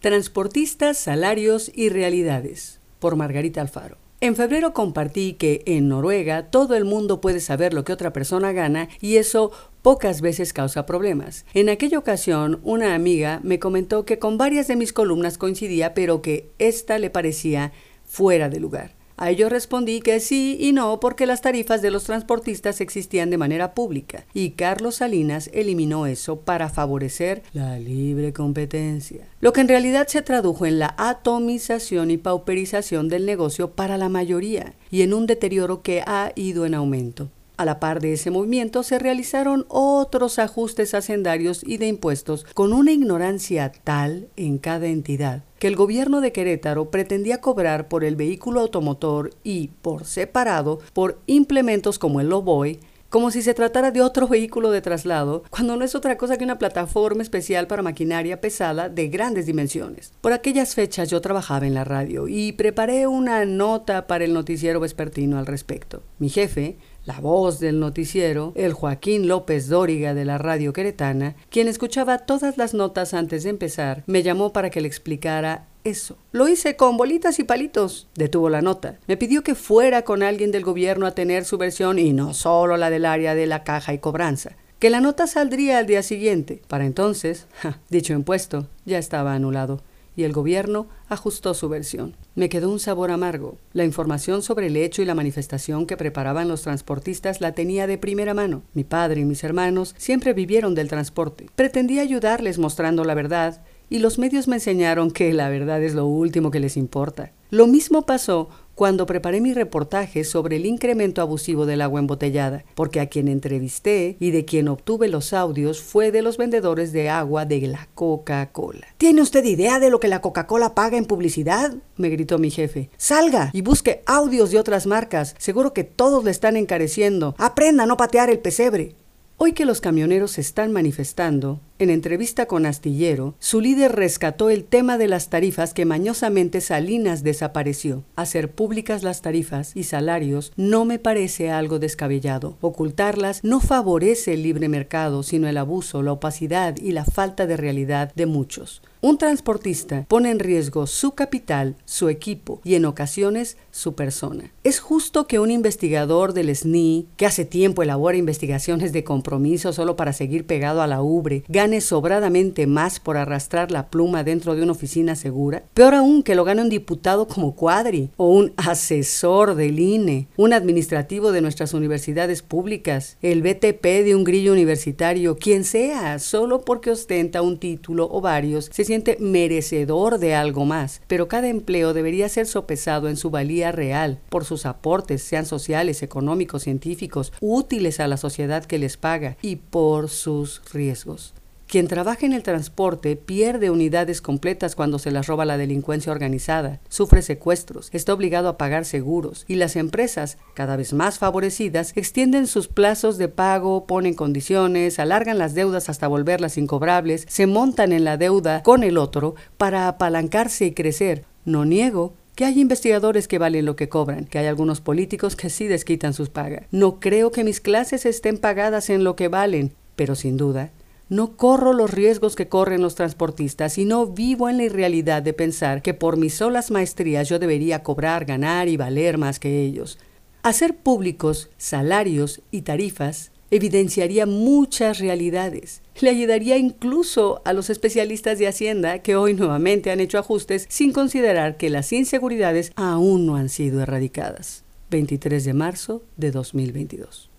Transportistas, salarios y realidades, por Margarita Alfaro. En febrero compartí que en Noruega todo el mundo puede saber lo que otra persona gana y eso pocas veces causa problemas. En aquella ocasión, una amiga me comentó que con varias de mis columnas coincidía, pero que esta le parecía fuera de lugar. A ello respondí que sí y no porque las tarifas de los transportistas existían de manera pública y Carlos Salinas eliminó eso para favorecer la libre competencia. Lo que en realidad se tradujo en la atomización y pauperización del negocio para la mayoría y en un deterioro que ha ido en aumento. A la par de ese movimiento se realizaron otros ajustes hacendarios y de impuestos con una ignorancia tal en cada entidad que el gobierno de Querétaro pretendía cobrar por el vehículo automotor y, por separado, por implementos como el Loboy, como si se tratara de otro vehículo de traslado, cuando no es otra cosa que una plataforma especial para maquinaria pesada de grandes dimensiones. Por aquellas fechas yo trabajaba en la radio y preparé una nota para el noticiero vespertino al respecto. Mi jefe, la voz del noticiero, el Joaquín López Dóriga de la radio queretana, quien escuchaba todas las notas antes de empezar, me llamó para que le explicara eso. Lo hice con bolitas y palitos. Detuvo la nota. Me pidió que fuera con alguien del gobierno a tener su versión y no solo la del área de la caja y cobranza. Que la nota saldría al día siguiente. Para entonces, dicho impuesto ya estaba anulado y el gobierno ajustó su versión. Me quedó un sabor amargo. La información sobre el hecho y la manifestación que preparaban los transportistas la tenía de primera mano. Mi padre y mis hermanos siempre vivieron del transporte. Pretendí ayudarles mostrando la verdad y los medios me enseñaron que la verdad es lo último que les importa. Lo mismo pasó cuando preparé mi reportaje sobre el incremento abusivo del agua embotellada, porque a quien entrevisté y de quien obtuve los audios fue de los vendedores de agua de la Coca-Cola. ¿Tiene usted idea de lo que la Coca-Cola paga en publicidad? me gritó mi jefe. Salga y busque audios de otras marcas. Seguro que todos le están encareciendo. Aprenda a no patear el pesebre. Hoy que los camioneros se están manifestando, en entrevista con Astillero, su líder rescató el tema de las tarifas que mañosamente Salinas desapareció. Hacer públicas las tarifas y salarios no me parece algo descabellado. Ocultarlas no favorece el libre mercado, sino el abuso, la opacidad y la falta de realidad de muchos. Un transportista pone en riesgo su capital, su equipo y en ocasiones su persona. Es justo que un investigador del SNI, que hace tiempo elabora investigaciones de compromiso solo para seguir pegado a la ubre, gane sobradamente más por arrastrar la pluma dentro de una oficina segura. Peor aún que lo gane un diputado como Cuadri o un asesor del INE, un administrativo de nuestras universidades públicas, el BTP de un grillo universitario, quien sea, solo porque ostenta un título o varios, se siente merecedor de algo más, pero cada empleo debería ser sopesado en su valía real por sus aportes, sean sociales, económicos, científicos, útiles a la sociedad que les paga y por sus riesgos. Quien trabaja en el transporte pierde unidades completas cuando se las roba la delincuencia organizada, sufre secuestros, está obligado a pagar seguros y las empresas, cada vez más favorecidas, extienden sus plazos de pago, ponen condiciones, alargan las deudas hasta volverlas incobrables, se montan en la deuda con el otro para apalancarse y crecer. No niego que hay investigadores que valen lo que cobran, que hay algunos políticos que sí desquitan sus pagas. No creo que mis clases estén pagadas en lo que valen, pero sin duda no corro los riesgos que corren los transportistas y no vivo en la irrealidad de pensar que por mis solas maestrías yo debería cobrar, ganar y valer más que ellos. Hacer públicos salarios y tarifas evidenciaría muchas realidades. Le ayudaría incluso a los especialistas de Hacienda que hoy nuevamente han hecho ajustes sin considerar que las inseguridades aún no han sido erradicadas. 23 de marzo de 2022.